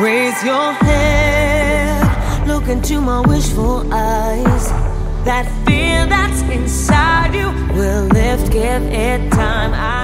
Raise your head, look into my wishful eyes. That fear that's inside you will lift, give it time. I